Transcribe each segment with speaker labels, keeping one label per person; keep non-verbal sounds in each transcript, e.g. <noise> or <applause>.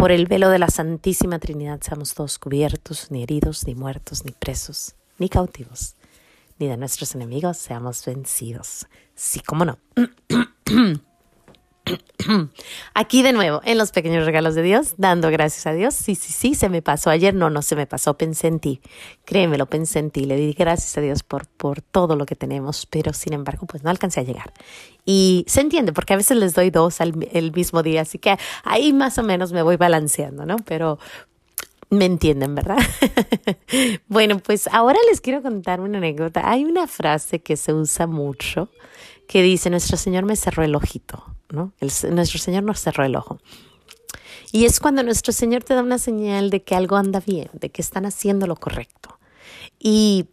Speaker 1: Por el velo de la Santísima Trinidad seamos todos cubiertos, ni heridos, ni muertos, ni presos, ni cautivos, ni de nuestros enemigos seamos vencidos. Sí, cómo no. <clears throat> <clears throat> Aquí de nuevo, en los pequeños regalos de Dios, dando gracias a Dios. Sí, sí, sí, se me pasó ayer. No, no se me pasó. Pensé en ti. Créemelo, pensé en ti. Le di gracias a Dios por, por todo lo que tenemos, pero sin embargo, pues no alcancé a llegar. Y se entiende, porque a veces les doy dos el mismo día, así que ahí más o menos me voy balanceando, ¿no? Pero me entienden, ¿verdad? <laughs> bueno, pues ahora les quiero contar una anécdota. Hay una frase que se usa mucho que dice, nuestro Señor me cerró el ojito, nuestro Señor nos cerró el ojo. Y es cuando nuestro Señor te da una señal de que algo anda bien, de que están haciendo lo correcto. Y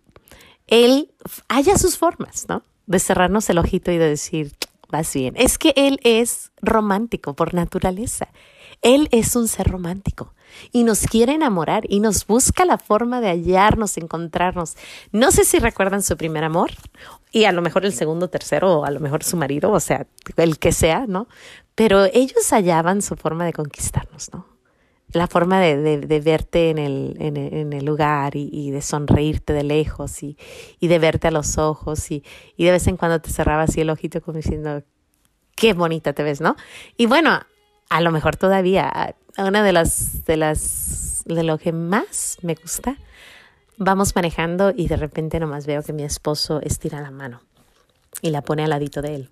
Speaker 1: Él haya sus formas, ¿no? De cerrarnos el ojito y de decir, vas bien. Es que Él es romántico por naturaleza. Él es un ser romántico y nos quiere enamorar y nos busca la forma de hallarnos, encontrarnos. No sé si recuerdan su primer amor y a lo mejor el segundo, tercero o a lo mejor su marido, o sea, el que sea, ¿no? Pero ellos hallaban su forma de conquistarnos, ¿no? La forma de, de, verte en el, en, lugar y, de sonreírte de lejos y, y de verte a los ojos y, y de vez en cuando te cerraba así el ojito como diciendo, qué bonita te ves, ¿no? Y bueno, a lo mejor todavía, una de las, de las, de lo que más me gusta, vamos manejando y de repente nomás veo que mi esposo estira la mano y la pone al ladito de él.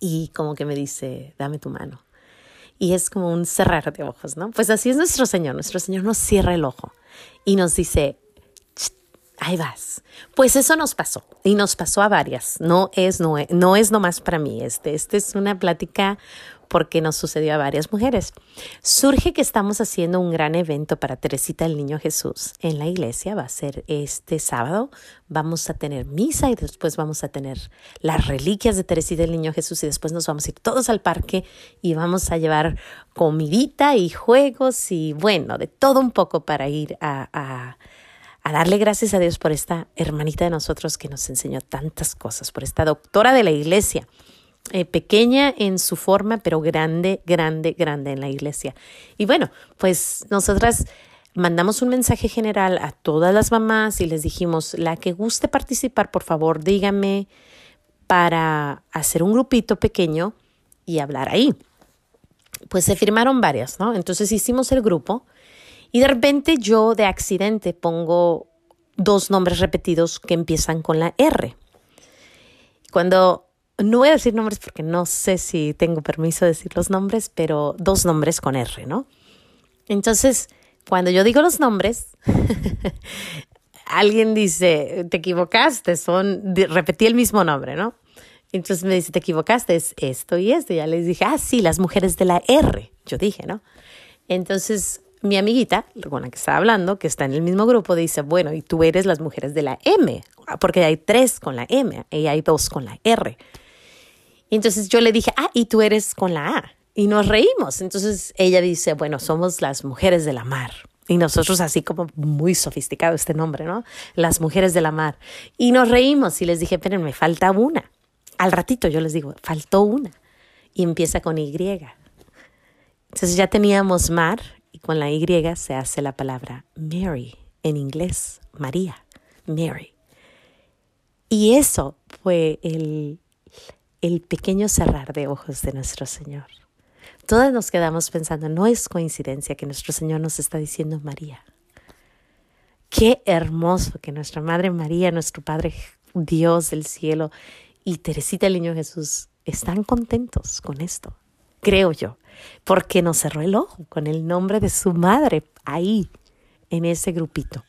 Speaker 1: Y como que me dice, dame tu mano. Y es como un cerrar de ojos, ¿no? Pues así es nuestro Señor. Nuestro Señor nos cierra el ojo y nos dice, ahí vas. Pues eso nos pasó y nos pasó a varias. No es, no es, no es nomás para mí. Este, este es una plática porque nos sucedió a varias mujeres. Surge que estamos haciendo un gran evento para Teresita el Niño Jesús en la iglesia. Va a ser este sábado. Vamos a tener misa y después vamos a tener las reliquias de Teresita el Niño Jesús y después nos vamos a ir todos al parque y vamos a llevar comidita y juegos y bueno, de todo un poco para ir a, a a darle gracias a Dios por esta hermanita de nosotros que nos enseñó tantas cosas, por esta doctora de la iglesia eh, pequeña en su forma, pero grande, grande, grande en la iglesia. Y bueno, pues nosotras mandamos un mensaje general a todas las mamás y les dijimos, la que guste participar, por favor, dígame para hacer un grupito pequeño y hablar ahí. Pues se firmaron varias, ¿no? Entonces hicimos el grupo y de repente yo de accidente pongo dos nombres repetidos que empiezan con la R. Cuando no voy a decir nombres porque no sé si tengo permiso de decir los nombres, pero dos nombres con R, ¿no? Entonces, cuando yo digo los nombres, <laughs> alguien dice, te equivocaste, son, repetí el mismo nombre, ¿no? Entonces me dice, te equivocaste, es esto y esto. Y ya les dije, ah, sí, las mujeres de la R, yo dije, ¿no? Entonces mi amiguita, con la que estaba hablando, que está en el mismo grupo, dice, bueno, y tú eres las mujeres de la M, porque hay tres con la M y hay dos con la R. Entonces yo le dije, ah, y tú eres con la A. Y nos reímos. Entonces ella dice, bueno, somos las mujeres de la mar. Y nosotros así como muy sofisticado este nombre, ¿no? Las mujeres de la mar. Y nos reímos y les dije, pero me falta una. Al ratito yo les digo, faltó una. Y empieza con Y. Entonces ya teníamos mar y con la Y se hace la palabra Mary, en inglés, María, Mary. Y eso fue el, el pequeño cerrar de ojos de nuestro Señor. Todas nos quedamos pensando, no es coincidencia que nuestro Señor nos está diciendo María. Qué hermoso que nuestra Madre María, nuestro Padre Dios del cielo y Teresita el Niño Jesús están contentos con esto, creo yo, porque nos cerró el ojo con el nombre de su madre ahí, en ese grupito.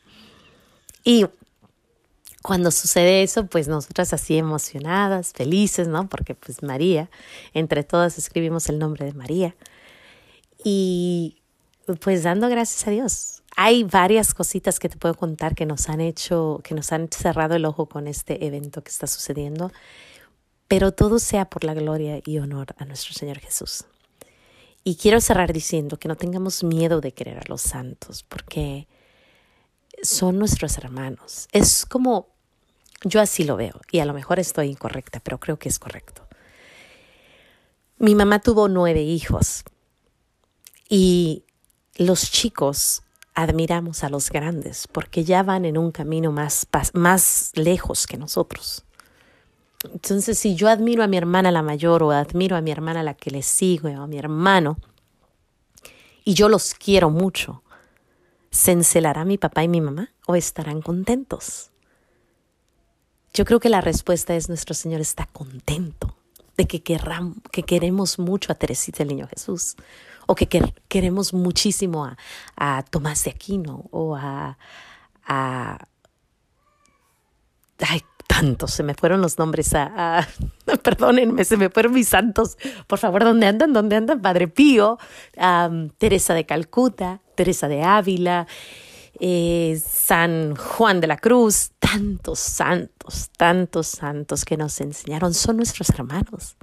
Speaker 1: Y cuando sucede eso, pues nosotras así emocionadas, felices, ¿no? Porque pues María, entre todas escribimos el nombre de María. Y pues dando gracias a Dios. hay varias cositas que te puedo contar que nos han hecho, que nos han cerrado el ojo con este evento que está sucediendo, pero todo sea por la gloria y honor a nuestro Señor Jesús. Y quiero cerrar diciendo que no tengamos miedo de querer a los santos, porque son nuestros hermanos. Es como, yo así lo veo, y a lo mejor estoy incorrecta, pero creo que es correcto. Mi mamá tuvo nueve hijos y los chicos admiramos a los grandes porque ya van en un camino más, más lejos que nosotros. Entonces, si yo admiro a mi hermana la mayor o admiro a mi hermana la que le sigo o a mi hermano, y yo los quiero mucho, ¿se encelará mi papá y mi mamá o estarán contentos? Yo creo que la respuesta es nuestro Señor está contento de que, que queremos mucho a Teresita el Niño Jesús, o que queremos muchísimo a, a, Tomás de Aquino, o a, a ay, tantos, se me fueron los nombres a, <laughs> perdónenme, se me fueron mis santos, por favor, ¿dónde andan? ¿Dónde andan? Padre Pío, Teresa de Calcuta, Teresa de Ávila, eh, San Juan de la Cruz, tantos santos, tantos santos que nos enseñaron, son nuestros hermanos,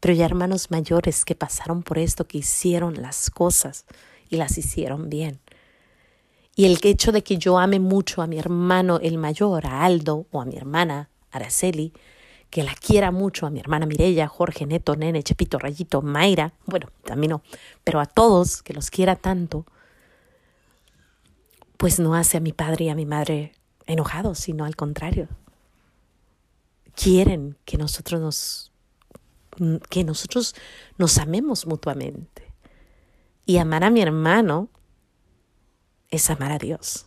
Speaker 1: pero ya hermanos mayores que pasaron por esto, que hicieron las cosas y las hicieron bien. Y el hecho de que yo ame mucho a mi hermano el mayor, a Aldo, o a mi hermana Araceli, que la quiera mucho, a mi hermana Mirella, Jorge, Neto, Nene, Chepito, Rayito, Mayra, bueno, también no, pero a todos que los quiera tanto, pues no hace a mi padre y a mi madre enojados, sino al contrario. Quieren que nosotros nos que nosotros nos amemos mutuamente. Y amar a mi hermano es amar a Dios.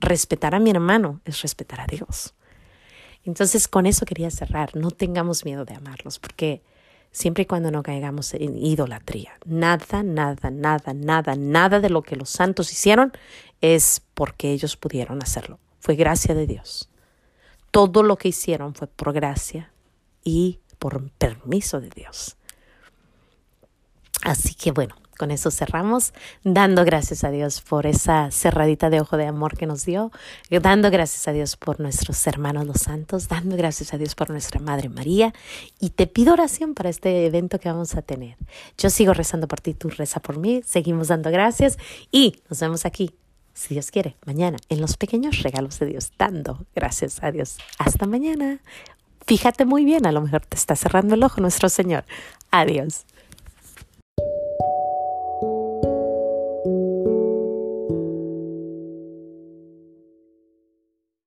Speaker 1: Respetar a mi hermano es respetar a Dios. Entonces con eso quería cerrar. No tengamos miedo de amarlos, porque siempre y cuando no caigamos en idolatría. Nada, nada, nada, nada, nada de lo que los santos hicieron es porque ellos pudieron hacerlo. Fue gracia de Dios. Todo lo que hicieron fue por gracia y por permiso de Dios. Así que bueno, con eso cerramos, dando gracias a Dios por esa cerradita de ojo de amor que nos dio, dando gracias a Dios por nuestros hermanos los santos, dando gracias a Dios por nuestra Madre María y te pido oración para este evento que vamos a tener. Yo sigo rezando por ti, tú reza por mí, seguimos dando gracias y nos vemos aquí, si Dios quiere, mañana en los pequeños regalos de Dios, dando gracias a Dios. Hasta mañana. Fíjate muy bien, a lo mejor te está cerrando el ojo nuestro Señor. Adiós.